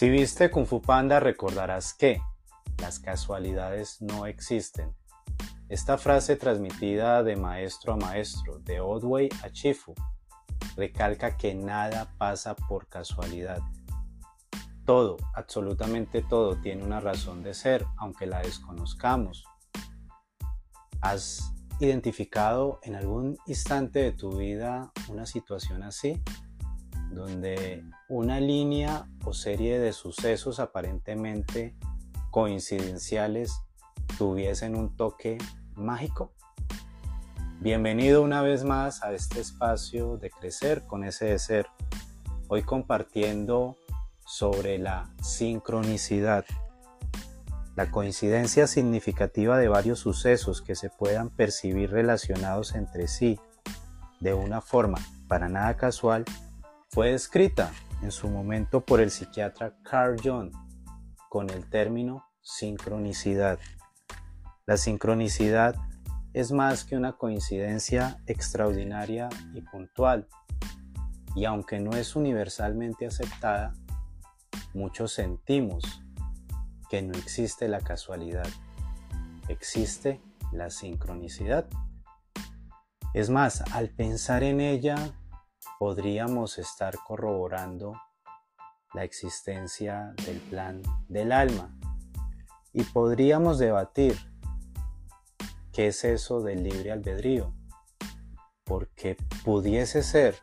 Si viste Kung Fu Panda recordarás que las casualidades no existen. Esta frase transmitida de maestro a maestro, de Odway a Chifu, recalca que nada pasa por casualidad. Todo, absolutamente todo, tiene una razón de ser, aunque la desconozcamos. ¿Has identificado en algún instante de tu vida una situación así? Donde una línea o serie de sucesos aparentemente coincidenciales tuviesen un toque mágico? Bienvenido una vez más a este espacio de crecer con ese ser. Hoy compartiendo sobre la sincronicidad, la coincidencia significativa de varios sucesos que se puedan percibir relacionados entre sí de una forma para nada casual, fue descrita en su momento por el psiquiatra Carl Jung con el término sincronicidad. La sincronicidad es más que una coincidencia extraordinaria y puntual, y aunque no es universalmente aceptada, muchos sentimos que no existe la casualidad, existe la sincronicidad. Es más, al pensar en ella, podríamos estar corroborando la existencia del plan del alma y podríamos debatir ¿Qué es eso del libre albedrío? Porque pudiese ser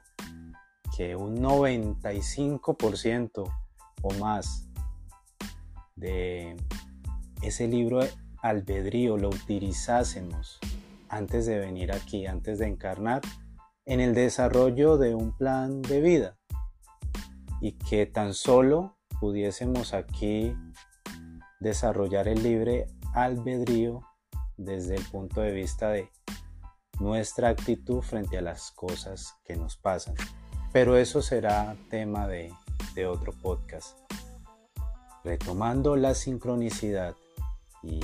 que un 95% o más de ese libro albedrío lo utilizásemos antes de venir aquí, antes de encarnar, en el desarrollo de un plan de vida y que tan solo pudiésemos aquí desarrollar el libre albedrío desde el punto de vista de nuestra actitud frente a las cosas que nos pasan. Pero eso será tema de, otro podcast. Retomando la sincronicidad y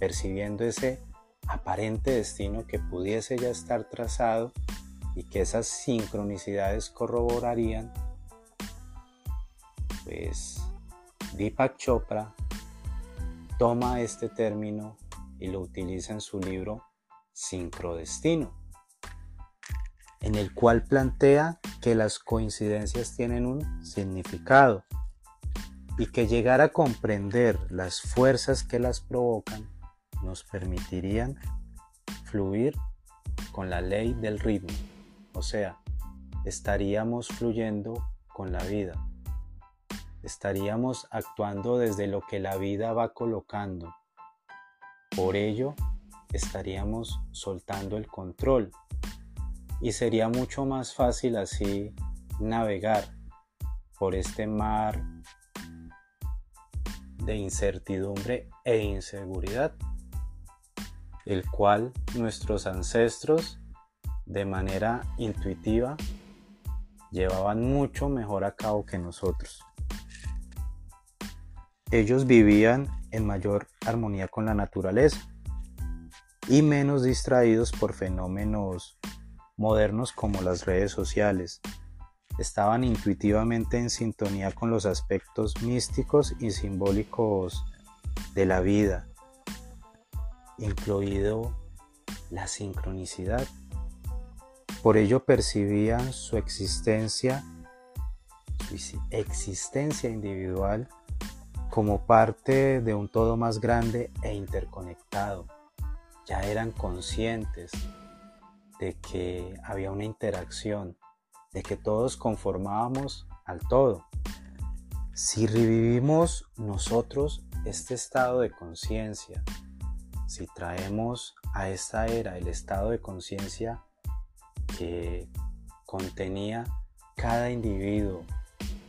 percibiendo ese aparente destino que pudiese ya estar trazado y que esas sincronicidades corroborarían, pues Deepak Chopra toma este término y lo utiliza en su libro Sincrodestino, en el cual plantea que las coincidencias tienen un significado y que llegar a comprender las fuerzas que las provocan nos permitirían fluir con la ley del ritmo, o sea, estaríamos fluyendo con la vida, estaríamos actuando desde lo que la vida va colocando. Por ello, estaríamos soltando el control. Y sería mucho más fácil así navegar por este mar de incertidumbre e inseguridad, el cual nuestros ancestros de manera intuitiva llevaban mucho mejor a cabo que nosotros. Ellos vivían en mayor armonía con la naturaleza y menos distraídos por fenómenos modernos como las redes sociales. Estaban intuitivamente en sintonía con los aspectos místicos y simbólicos de la vida, incluido la sincronicidad. Por ello percibían su existencia, su existencia individual como parte de un todo más grande e interconectado. Ya eran conscientes de que había una interacción, de que todos conformábamos al todo. Si revivimos nosotros este estado de conciencia, si traemos a esta era el estado de conciencia que contenía cada individuo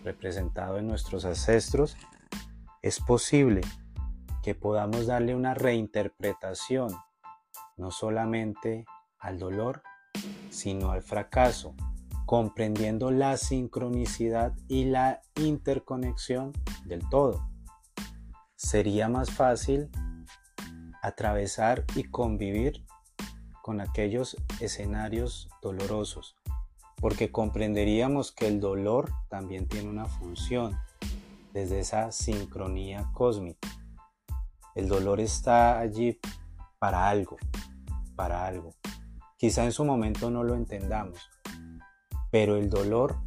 representado en nuestros ancestros, es posible que podamos darle una reinterpretación no solamente al dolor, sino al fracaso, comprendiendo la sincronicidad y la interconexión del todo. Sería más fácil atravesar y convivir con aquellos escenarios dolorosos, porque comprenderíamos que el dolor también tiene una función desde esa sincronía cósmica. El dolor está allí para algo, para algo. Quizá en su momento no lo entendamos, pero el dolor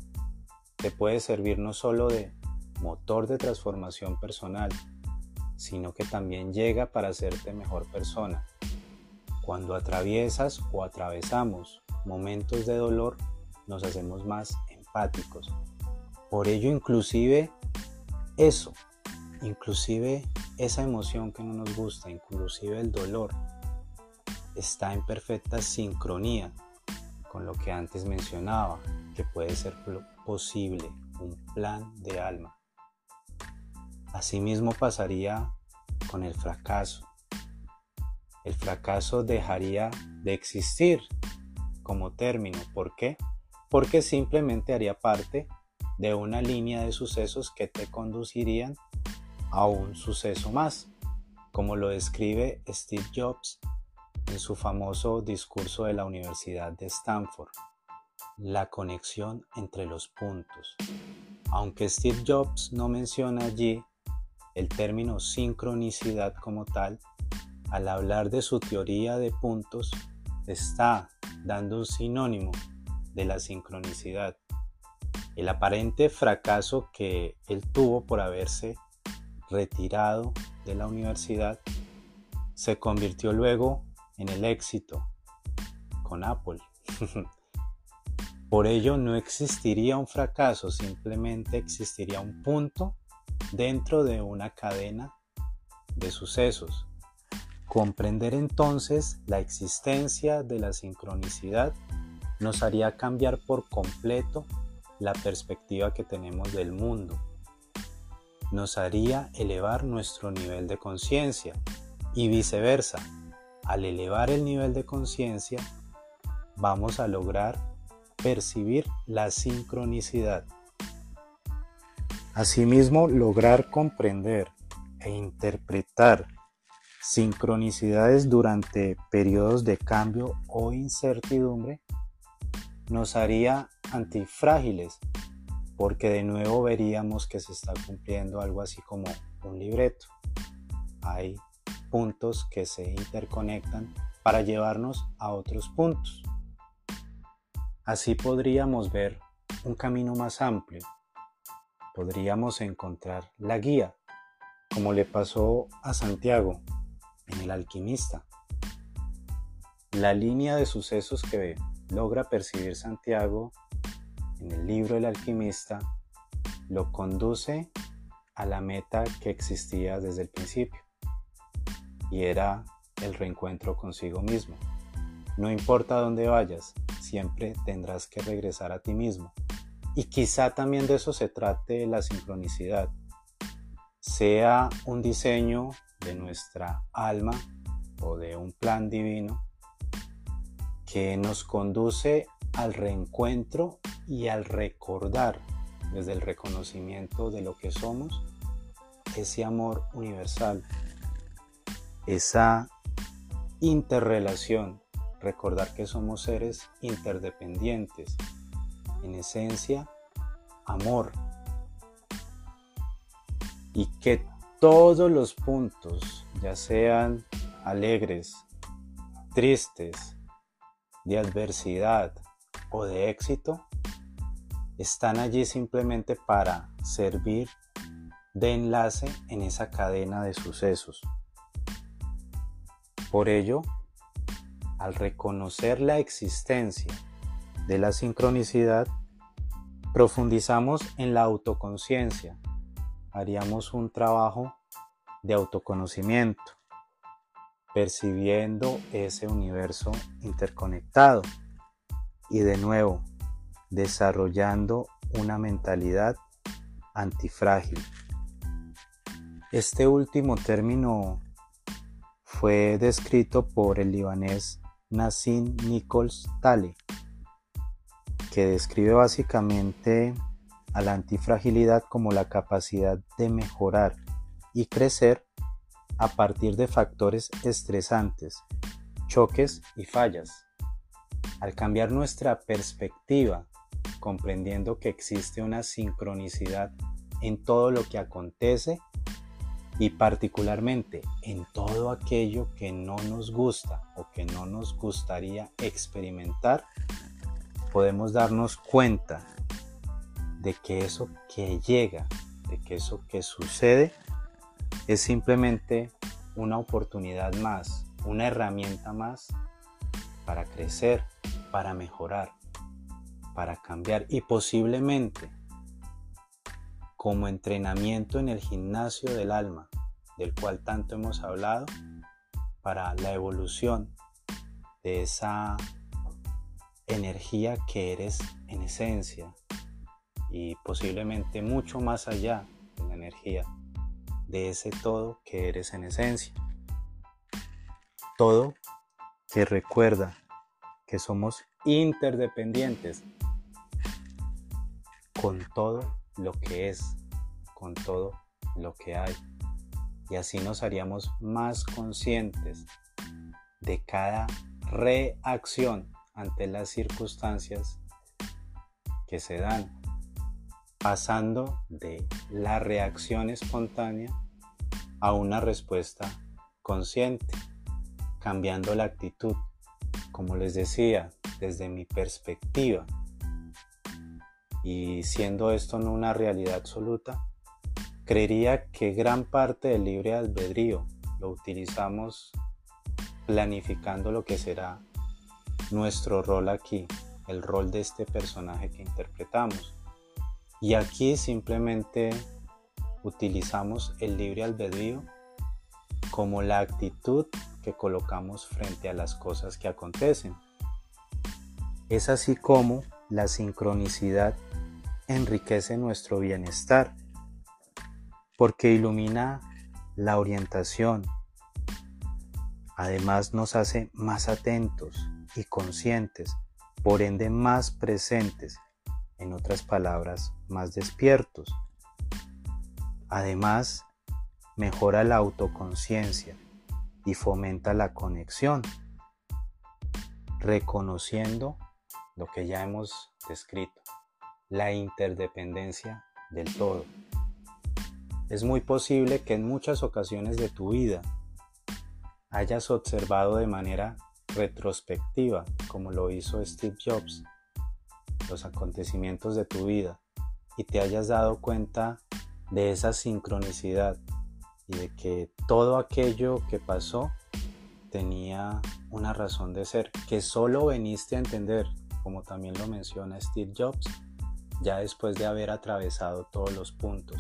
te puede servir no solo de motor de transformación personal, sino que también llega para hacerte mejor persona. Cuando atraviesas o atravesamos momentos de dolor, nos hacemos más empáticos. Por ello, inclusive eso, inclusive esa emoción que no nos gusta, inclusive el dolor, está en perfecta sincronía con lo que antes mencionaba, que puede ser posible, un plan de alma. Asimismo pasaría con el fracaso. El fracaso dejaría de existir como término. ¿Por qué? Porque simplemente haría parte de una línea de sucesos que te conducirían a un suceso más, como lo describe Steve Jobs en su famoso discurso de la Universidad de Stanford, la conexión entre los puntos. Aunque Steve Jobs no menciona allí el término sincronicidad como tal, al hablar de su teoría de puntos, está dando un sinónimo de la sincronicidad. El aparente fracaso que él tuvo por haberse retirado de la universidad se convirtió luego en el éxito con Apple. Por ello no existiría un fracaso, simplemente existiría un punto dentro de una cadena de sucesos. Comprender entonces la existencia de la sincronicidad nos haría cambiar por completo la perspectiva que tenemos del mundo. Nos haría elevar nuestro nivel de conciencia y viceversa. Al elevar el nivel de conciencia, vamos a lograr percibir la sincronicidad. Asimismo, lograr comprender e interpretar sincronicidades durante periodos de cambio o incertidumbre nos haría antifrágiles porque de nuevo veríamos que se está cumpliendo algo así como un libreto. Hay puntos que se interconectan para llevarnos a otros puntos. Así podríamos ver un camino más amplio. Podríamos encontrar la guía, como le pasó a Santiago en El alquimista. La línea de sucesos que logra percibir Santiago en el libro El alquimista lo conduce a la meta que existía desde el principio y era el reencuentro consigo mismo. No importa dónde vayas, siempre tendrás que regresar a ti mismo. Y quizá también de eso se trate la sincronicidad. Sea un diseño de nuestra alma o de un plan divino que nos conduce al reencuentro y al recordar desde el reconocimiento de lo que somos ese amor universal, esa interrelación, recordar que somos seres interdependientes, en esencia, amor, y que todos los puntos, ya sean alegres, tristes, de adversidad o de éxito, están allí simplemente para servir de enlace en esa cadena de sucesos. Por ello, al reconocer la existencia de la sincronicidad, profundizamos en la autoconciencia, haríamos un trabajo de autoconocimiento, percibiendo ese universo interconectado y de nuevo desarrollando una mentalidad antifrágil. Este último término fue descrito por el libanés Nassim Nichols Tale, que describe básicamente a la antifragilidad como la capacidad de mejorar y crecer a partir de factores estresantes, choques y fallas. Al cambiar nuestra perspectiva, comprendiendo que existe una sincronicidad en todo lo que acontece y particularmente en todo aquello que no nos gusta o que no nos gustaría experimentar, podemos darnos cuenta de que eso que llega, de que eso que sucede, es simplemente una oportunidad más, una herramienta más para crecer, para mejorar, para cambiar y posiblemente como entrenamiento en el gimnasio del alma, del cual tanto hemos hablado, para la evolución de esa energía que eres en esencia y posiblemente mucho más allá de la energía de ese todo que eres en esencia. Todo que recuerda que somos interdependientes con todo lo que es, con todo lo que hay. Y así nos haríamos más conscientes de cada reacción ante las circunstancias que se dan, pasando de la reacción espontánea a una respuesta consciente, cambiando la actitud, como les decía, desde mi perspectiva. Y siendo esto no una realidad absoluta, creería que gran parte del libre albedrío lo utilizamos planificando lo que será nuestro rol aquí, el rol de este personaje que interpretamos. Y aquí simplemente utilizamos el libre albedrío como la actitud que colocamos frente a las cosas que acontecen. Es así como la sincronicidad enriquece nuestro bienestar, porque ilumina la orientación. Además nos hace más atentos y conscientes, por ende más presentes, en otras palabras, más despiertos. Además, mejora la autoconciencia y fomenta la conexión, reconociendo lo que ya hemos descrito, la interdependencia del todo. Es muy posible que en muchas ocasiones de tu vida hayas observado de manera retrospectiva, como lo hizo Steve Jobs, los acontecimientos de tu vida y te hayas dado cuenta de esa sincronicidad y de que todo aquello que pasó tenía una razón de ser, que solo veniste a entender, como también lo menciona Steve Jobs, ya después de haber atravesado todos los puntos.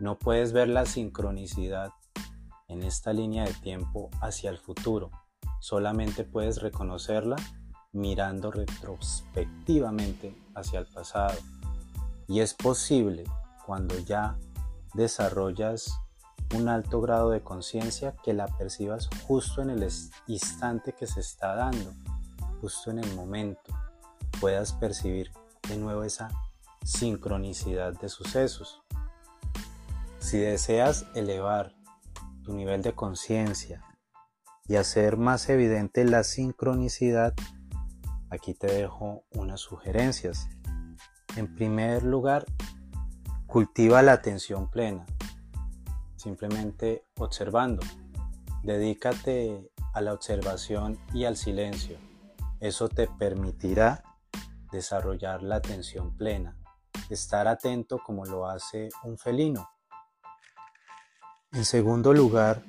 No puedes ver la sincronicidad en esta línea de tiempo hacia el futuro, solamente puedes reconocerla mirando retrospectivamente hacia el pasado. Y es posible cuando ya desarrollas un alto grado de conciencia que la percibas justo en el instante que se está dando, justo en el momento, puedas percibir de nuevo esa sincronicidad de sucesos. Si deseas elevar tu nivel de conciencia y hacer más evidente la sincronicidad, aquí te dejo unas sugerencias. En primer lugar, cultiva la atención plena, simplemente observando. Dedícate a la observación y al silencio. Eso te permitirá desarrollar la atención plena, estar atento como lo hace un felino. En segundo lugar,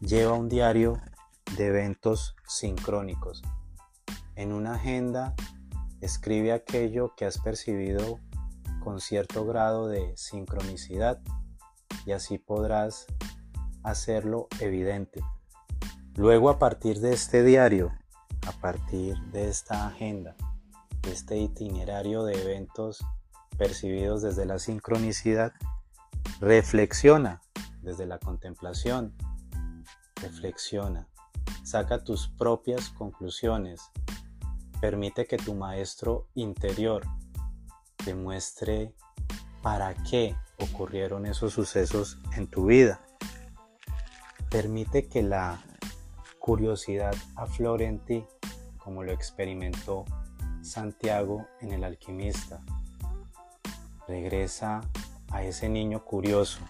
lleva un diario de eventos sincrónicos. En una agenda escribe aquello que has percibido con cierto grado de sincronicidad y así podrás hacerlo evidente. Luego a partir de este diario, a partir de esta agenda, de este itinerario de eventos percibidos desde la sincronicidad, reflexiona desde la contemplación, reflexiona Saca tus propias conclusiones. Permite que tu maestro interior te muestre para qué ocurrieron esos sucesos en tu vida. Permite que la curiosidad aflore en ti, como lo experimentó Santiago en el alquimista. Regresa a ese niño curioso.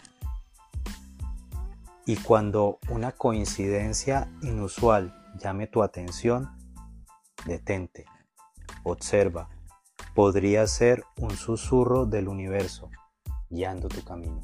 Y cuando una coincidencia inusual llame tu atención, detente, observa, podría ser un susurro del universo guiando tu camino.